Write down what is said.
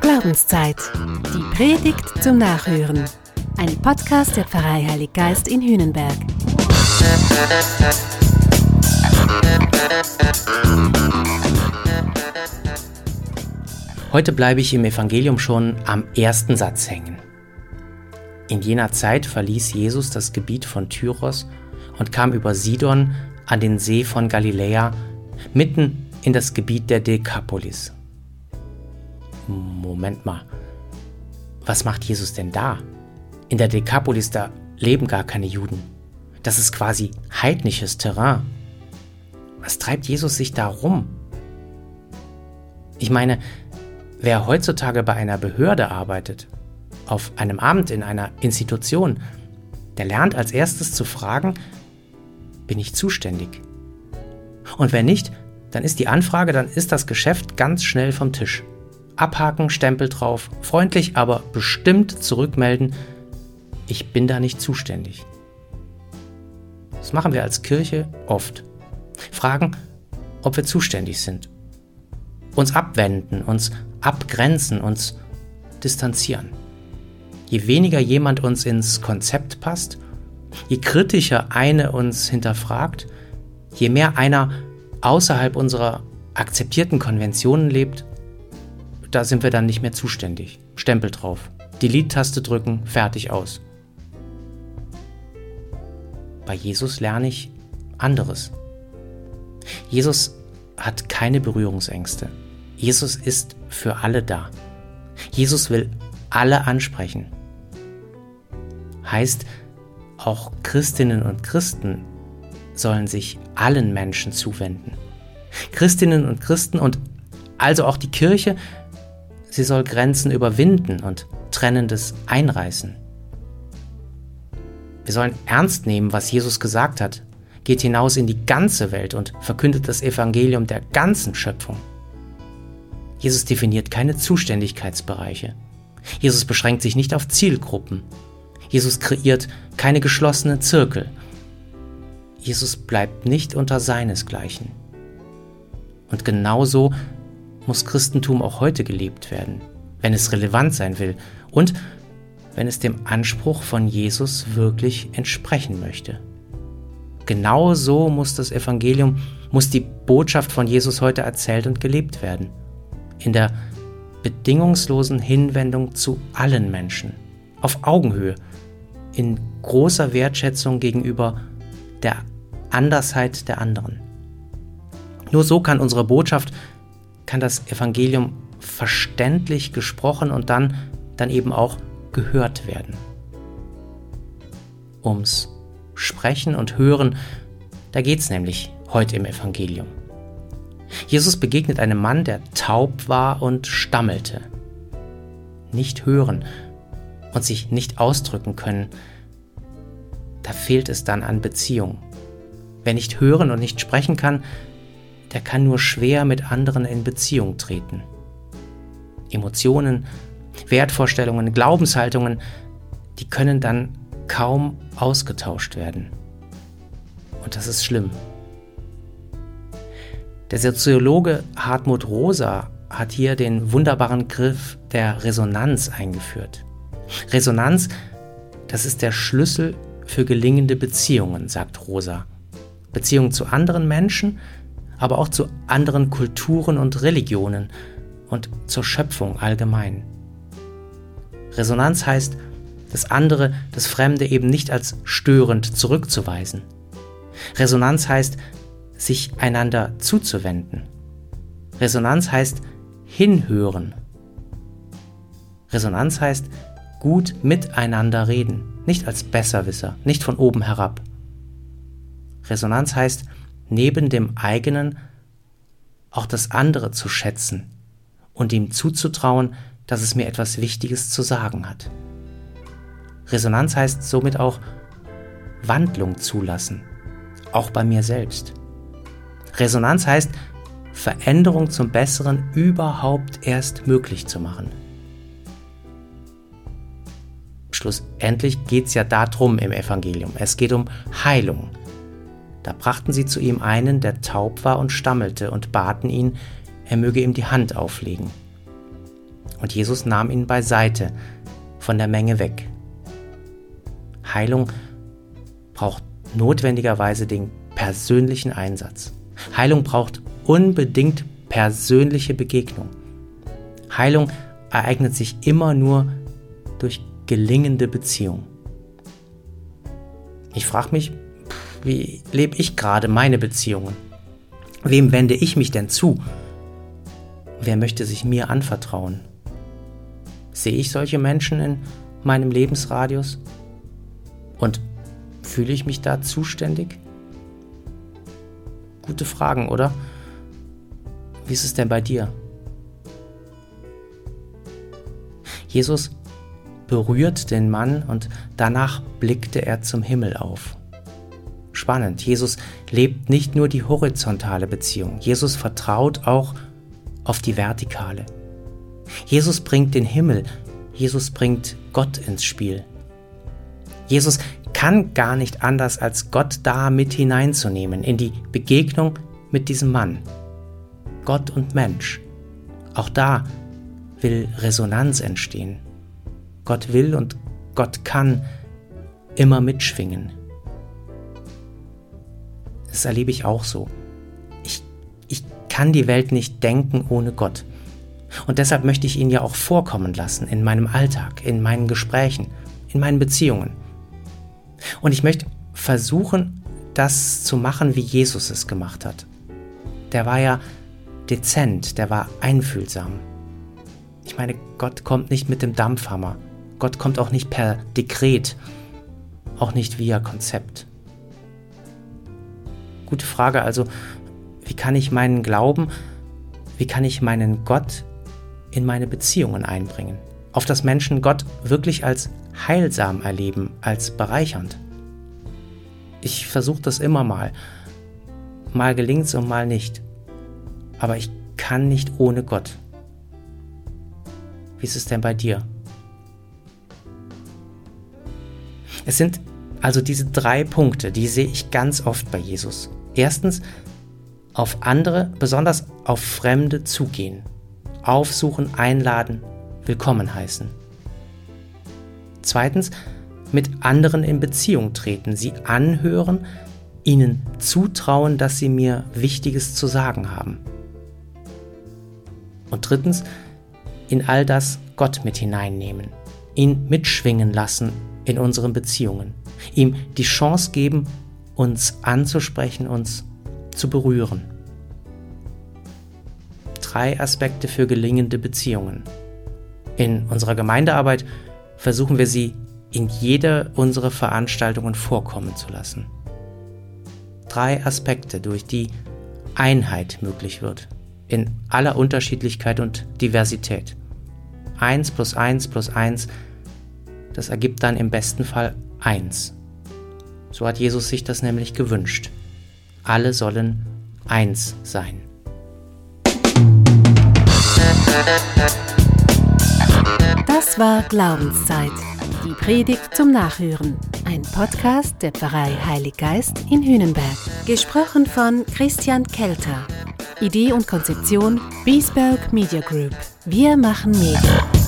Glaubenszeit. Die Predigt zum Nachhören. Ein Podcast der Pfarrei Heilig Geist in Hühnenberg. Heute bleibe ich im Evangelium schon am ersten Satz hängen. In jener Zeit verließ Jesus das Gebiet von Tyros und kam über Sidon an den See von Galiläa, mitten in das Gebiet der Dekapolis. Moment mal, was macht Jesus denn da? In der Dekapolis, da leben gar keine Juden. Das ist quasi heidnisches Terrain. Was treibt Jesus sich da rum? Ich meine, wer heutzutage bei einer Behörde arbeitet, auf einem Amt in einer Institution, der lernt als erstes zu fragen, bin ich zuständig? Und wenn nicht, dann ist die Anfrage, dann ist das Geschäft ganz schnell vom Tisch. Abhaken, Stempel drauf, freundlich, aber bestimmt zurückmelden, ich bin da nicht zuständig. Das machen wir als Kirche oft. Fragen, ob wir zuständig sind. Uns abwenden, uns abgrenzen, uns distanzieren. Je weniger jemand uns ins Konzept passt, je kritischer eine uns hinterfragt, je mehr einer außerhalb unserer akzeptierten Konventionen lebt, da sind wir dann nicht mehr zuständig. Stempel drauf. Delete-Taste drücken, fertig aus. Bei Jesus lerne ich anderes. Jesus hat keine Berührungsängste. Jesus ist für alle da. Jesus will alle ansprechen heißt, auch Christinnen und Christen sollen sich allen Menschen zuwenden. Christinnen und Christen und also auch die Kirche, sie soll Grenzen überwinden und Trennendes einreißen. Wir sollen ernst nehmen, was Jesus gesagt hat, geht hinaus in die ganze Welt und verkündet das Evangelium der ganzen Schöpfung. Jesus definiert keine Zuständigkeitsbereiche. Jesus beschränkt sich nicht auf Zielgruppen. Jesus kreiert keine geschlossenen Zirkel. Jesus bleibt nicht unter seinesgleichen. Und genauso muss Christentum auch heute gelebt werden, wenn es relevant sein will und wenn es dem Anspruch von Jesus wirklich entsprechen möchte. Genauso muss das Evangelium, muss die Botschaft von Jesus heute erzählt und gelebt werden. In der bedingungslosen Hinwendung zu allen Menschen, auf Augenhöhe in großer Wertschätzung gegenüber der Andersheit der anderen. Nur so kann unsere Botschaft, kann das Evangelium verständlich gesprochen und dann, dann eben auch gehört werden. Ums Sprechen und Hören, da geht es nämlich heute im Evangelium. Jesus begegnet einem Mann, der taub war und stammelte. Nicht hören, und sich nicht ausdrücken können, da fehlt es dann an Beziehung. Wer nicht hören und nicht sprechen kann, der kann nur schwer mit anderen in Beziehung treten. Emotionen, Wertvorstellungen, Glaubenshaltungen, die können dann kaum ausgetauscht werden. Und das ist schlimm. Der Soziologe Hartmut Rosa hat hier den wunderbaren Griff der Resonanz eingeführt. Resonanz, das ist der Schlüssel für gelingende Beziehungen, sagt Rosa. Beziehungen zu anderen Menschen, aber auch zu anderen Kulturen und Religionen und zur Schöpfung allgemein. Resonanz heißt, das andere, das Fremde eben nicht als störend zurückzuweisen. Resonanz heißt, sich einander zuzuwenden. Resonanz heißt hinhören. Resonanz heißt gut miteinander reden, nicht als Besserwisser, nicht von oben herab. Resonanz heißt, neben dem eigenen auch das andere zu schätzen und ihm zuzutrauen, dass es mir etwas Wichtiges zu sagen hat. Resonanz heißt somit auch Wandlung zulassen, auch bei mir selbst. Resonanz heißt, Veränderung zum Besseren überhaupt erst möglich zu machen. Schlussendlich geht es ja darum im Evangelium. Es geht um Heilung. Da brachten sie zu ihm einen, der taub war und stammelte, und baten ihn, er möge ihm die Hand auflegen. Und Jesus nahm ihn beiseite von der Menge weg. Heilung braucht notwendigerweise den persönlichen Einsatz. Heilung braucht unbedingt persönliche Begegnung. Heilung ereignet sich immer nur durch gelingende Beziehung. Ich frage mich, wie lebe ich gerade meine Beziehungen? Wem wende ich mich denn zu? Wer möchte sich mir anvertrauen? Sehe ich solche Menschen in meinem Lebensradius? Und fühle ich mich da zuständig? Gute Fragen, oder? Wie ist es denn bei dir? Jesus berührt den Mann und danach blickte er zum Himmel auf. Spannend, Jesus lebt nicht nur die horizontale Beziehung, Jesus vertraut auch auf die vertikale. Jesus bringt den Himmel, Jesus bringt Gott ins Spiel. Jesus kann gar nicht anders, als Gott da mit hineinzunehmen in die Begegnung mit diesem Mann. Gott und Mensch. Auch da will Resonanz entstehen. Gott will und Gott kann immer mitschwingen. Das erlebe ich auch so. Ich, ich kann die Welt nicht denken ohne Gott. Und deshalb möchte ich ihn ja auch vorkommen lassen in meinem Alltag, in meinen Gesprächen, in meinen Beziehungen. Und ich möchte versuchen, das zu machen, wie Jesus es gemacht hat. Der war ja dezent, der war einfühlsam. Ich meine, Gott kommt nicht mit dem Dampfhammer. Gott kommt auch nicht per Dekret, auch nicht via Konzept. Gute Frage also, wie kann ich meinen Glauben, wie kann ich meinen Gott in meine Beziehungen einbringen? Auf das Menschen Gott wirklich als heilsam erleben, als bereichernd. Ich versuche das immer mal. Mal gelingt es und mal nicht. Aber ich kann nicht ohne Gott. Wie ist es denn bei dir? Es sind also diese drei Punkte, die sehe ich ganz oft bei Jesus. Erstens, auf andere, besonders auf Fremde zugehen. Aufsuchen, einladen, willkommen heißen. Zweitens, mit anderen in Beziehung treten, sie anhören, ihnen zutrauen, dass sie mir Wichtiges zu sagen haben. Und drittens, in all das Gott mit hineinnehmen, ihn mitschwingen lassen in unseren Beziehungen, ihm die Chance geben, uns anzusprechen, uns zu berühren. Drei Aspekte für gelingende Beziehungen. In unserer Gemeindearbeit versuchen wir sie in jeder unserer Veranstaltungen vorkommen zu lassen. Drei Aspekte, durch die Einheit möglich wird, in aller Unterschiedlichkeit und Diversität. 1 plus 1 plus 1, das ergibt dann im besten Fall 1. So hat Jesus sich das nämlich gewünscht. Alle sollen eins sein. Das war Glaubenszeit. Die Predigt zum Nachhören. Ein Podcast der Pfarrei Heilig Geist in Hünenberg. Gesprochen von Christian Kelter. Idee und Konzeption Biesberg Media Group. Wir machen Medien.